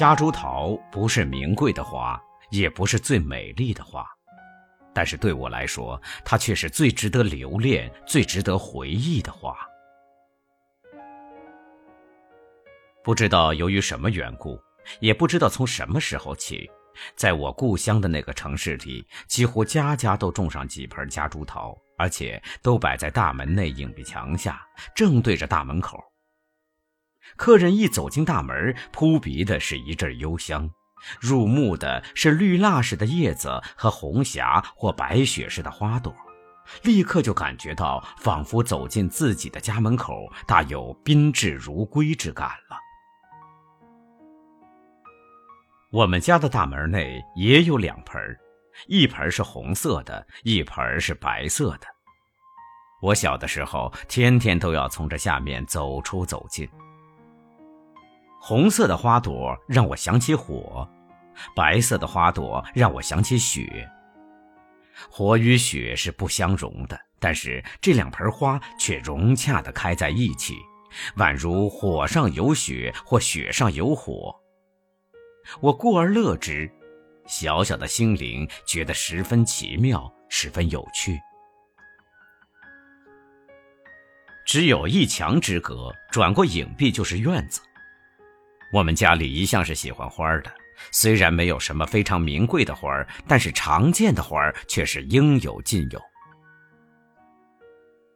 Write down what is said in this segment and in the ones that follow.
夹竹桃不是名贵的花，也不是最美丽的花，但是对我来说，它却是最值得留恋、最值得回忆的花。不知道由于什么缘故，也不知道从什么时候起，在我故乡的那个城市里，几乎家家都种上几盆夹竹桃，而且都摆在大门内影壁墙下，正对着大门口。客人一走进大门，扑鼻的是一阵幽香，入目的是绿蜡似的叶子和红霞或白雪似的花朵，立刻就感觉到仿佛走进自己的家门口，大有宾至如归之感了。我们家的大门内也有两盆，一盆是红色的，一盆是白色的。我小的时候，天天都要从这下面走出走进。红色的花朵让我想起火，白色的花朵让我想起雪。火与雪是不相容的，但是这两盆花却融洽地开在一起，宛如火上有雪或雪上有火。我故而乐之，小小的心灵觉得十分奇妙，十分有趣。只有一墙之隔，转过影壁就是院子。我们家里一向是喜欢花的，虽然没有什么非常名贵的花儿，但是常见的花儿却是应有尽有。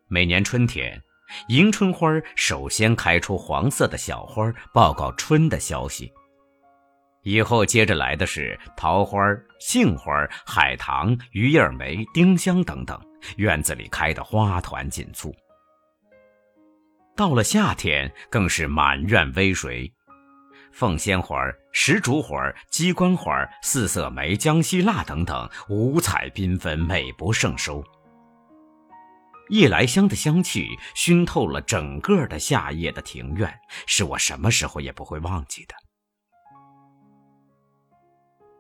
每年春天，迎春花首先开出黄色的小花，报告春的消息。以后接着来的是桃花、杏花、海棠、榆叶梅、丁香等等，院子里开得花团锦簇。到了夏天，更是满院葳蕤。凤仙花、石竹花、鸡冠花、四色梅、江西蜡等等，五彩缤纷，美不胜收。夜来香的香气熏透了整个的夏夜的庭院，是我什么时候也不会忘记的。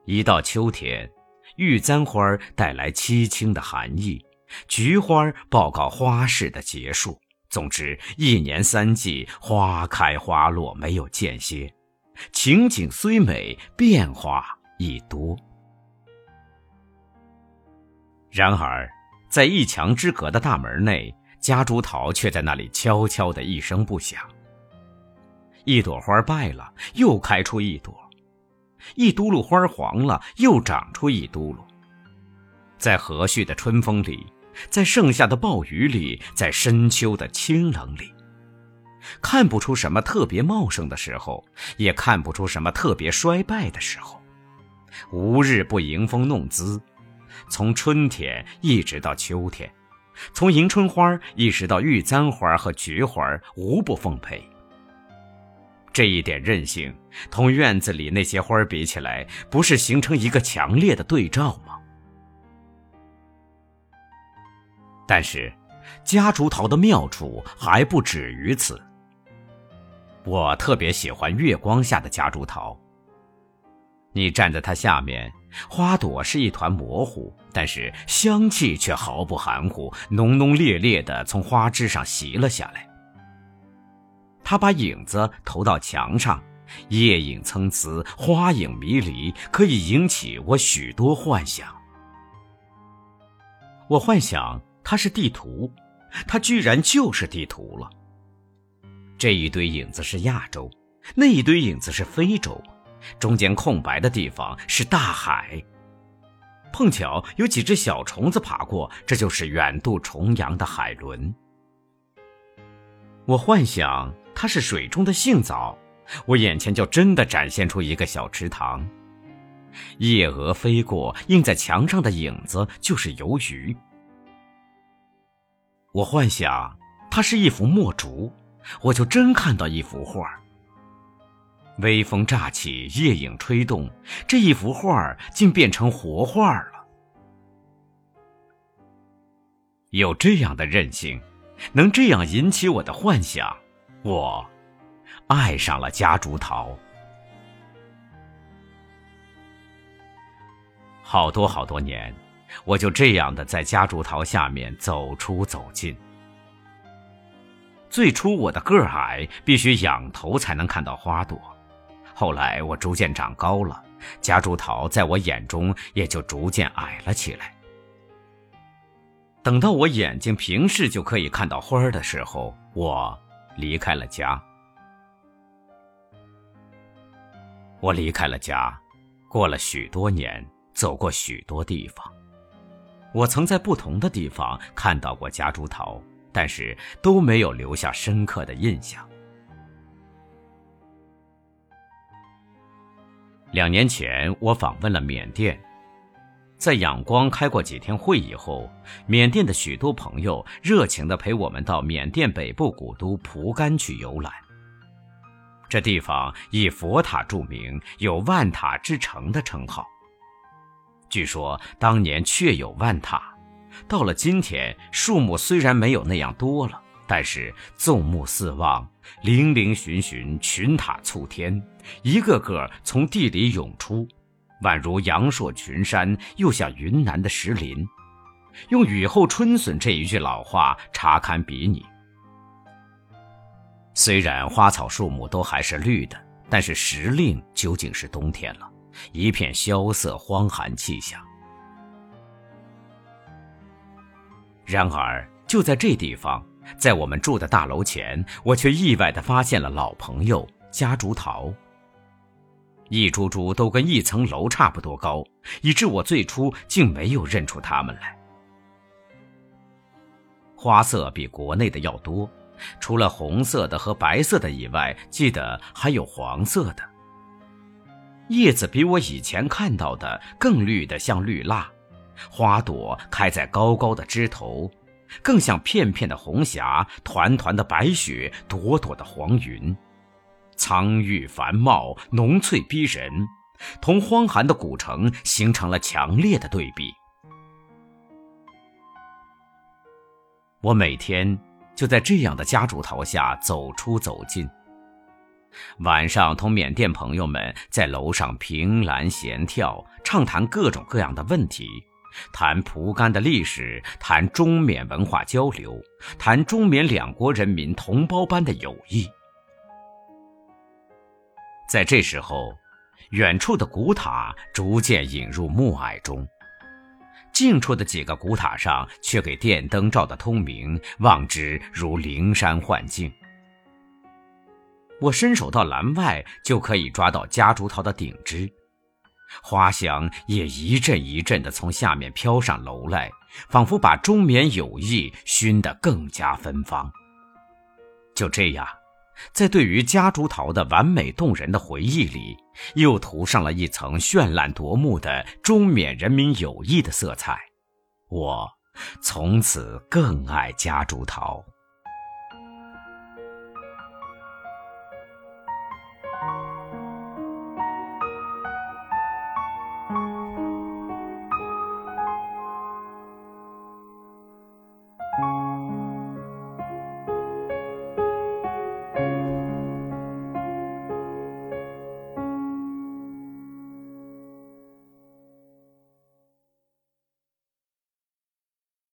一到秋天，玉簪花带来凄清的寒意，菊花报告花事的结束。总之，一年三季，花开花落，没有间歇。情景虽美，变化亦多。然而，在一墙之隔的大门内，夹竹桃却在那里悄悄的一声不响。一朵花败了，又开出一朵；一嘟噜花黄了，又长出一嘟噜。在和煦的春风里，在盛夏的暴雨里，在深秋的清冷里。看不出什么特别茂盛的时候，也看不出什么特别衰败的时候，无日不迎风弄姿。从春天一直到秋天，从迎春花一直到玉簪花和菊花，无不奉陪。这一点韧性，同院子里那些花比起来，不是形成一个强烈的对照吗？但是，夹竹桃的妙处还不止于此。我特别喜欢月光下的夹竹桃。你站在它下面，花朵是一团模糊，但是香气却毫不含糊，浓浓烈烈的从花枝上袭了下来。它把影子投到墙上，叶影参差，花影迷离，可以引起我许多幻想。我幻想它是地图，它居然就是地图了。这一堆影子是亚洲，那一堆影子是非洲，中间空白的地方是大海。碰巧有几只小虫子爬过，这就是远渡重洋的海伦。我幻想它是水中的杏枣，我眼前就真的展现出一个小池塘。夜蛾飞过，映在墙上的影子就是游鱼。我幻想它是一幅墨竹。我就真看到一幅画微风乍起，夜影吹动，这一幅画竟变成活画了。有这样的韧性，能这样引起我的幻想，我爱上了夹竹桃。好多好多年，我就这样的在夹竹桃下面走出走进。最初我的个儿矮，必须仰头才能看到花朵。后来我逐渐长高了，夹竹桃在我眼中也就逐渐矮了起来。等到我眼睛平视就可以看到花儿的时候，我离开了家。我离开了家，过了许多年，走过许多地方。我曾在不同的地方看到过夹竹桃，但是都没有留下深刻的印象。两年前，我访问了缅甸，在仰光开过几天会以后，缅甸的许多朋友热情地陪我们到缅甸北部古都蒲甘去游览。这地方以佛塔著名，有“万塔之城”的称号。据说当年确有万塔，到了今天，树木虽然没有那样多了，但是纵目四望，零零寻寻，群塔簇天。一个个从地里涌出，宛如阳朔群山，又像云南的石林。用“雨后春笋”这一句老话，查堪比拟。虽然花草树木都还是绿的，但是时令究竟是冬天了，一片萧瑟荒寒气象。然而，就在这地方，在我们住的大楼前，我却意外地发现了老朋友夹竹桃。一株株都跟一层楼差不多高，以致我最初竟没有认出它们来。花色比国内的要多，除了红色的和白色的以外，记得还有黄色的。叶子比我以前看到的更绿的像绿蜡，花朵开在高高的枝头，更像片片的红霞、团团的白雪、朵朵的黄云。苍郁繁茂，浓翠逼人，同荒寒的古城形成了强烈的对比。我每天就在这样的夹竹桃下走出走进。晚上同缅甸朋友们在楼上凭栏闲跳，畅谈各种各样的问题，谈蒲甘的历史，谈中缅文化交流，谈中缅两国人民同胞般的友谊。在这时候，远处的古塔逐渐隐入暮霭中，近处的几个古塔上却给电灯照得通明，望之如灵山幻境。我伸手到栏外，就可以抓到夹竹桃的顶枝，花香也一阵一阵地从下面飘上楼来，仿佛把中缅友谊熏得更加芬芳。就这样。在对于夹竹桃的完美动人的回忆里，又涂上了一层绚烂夺目的中缅人民友谊的色彩。我从此更爱夹竹桃。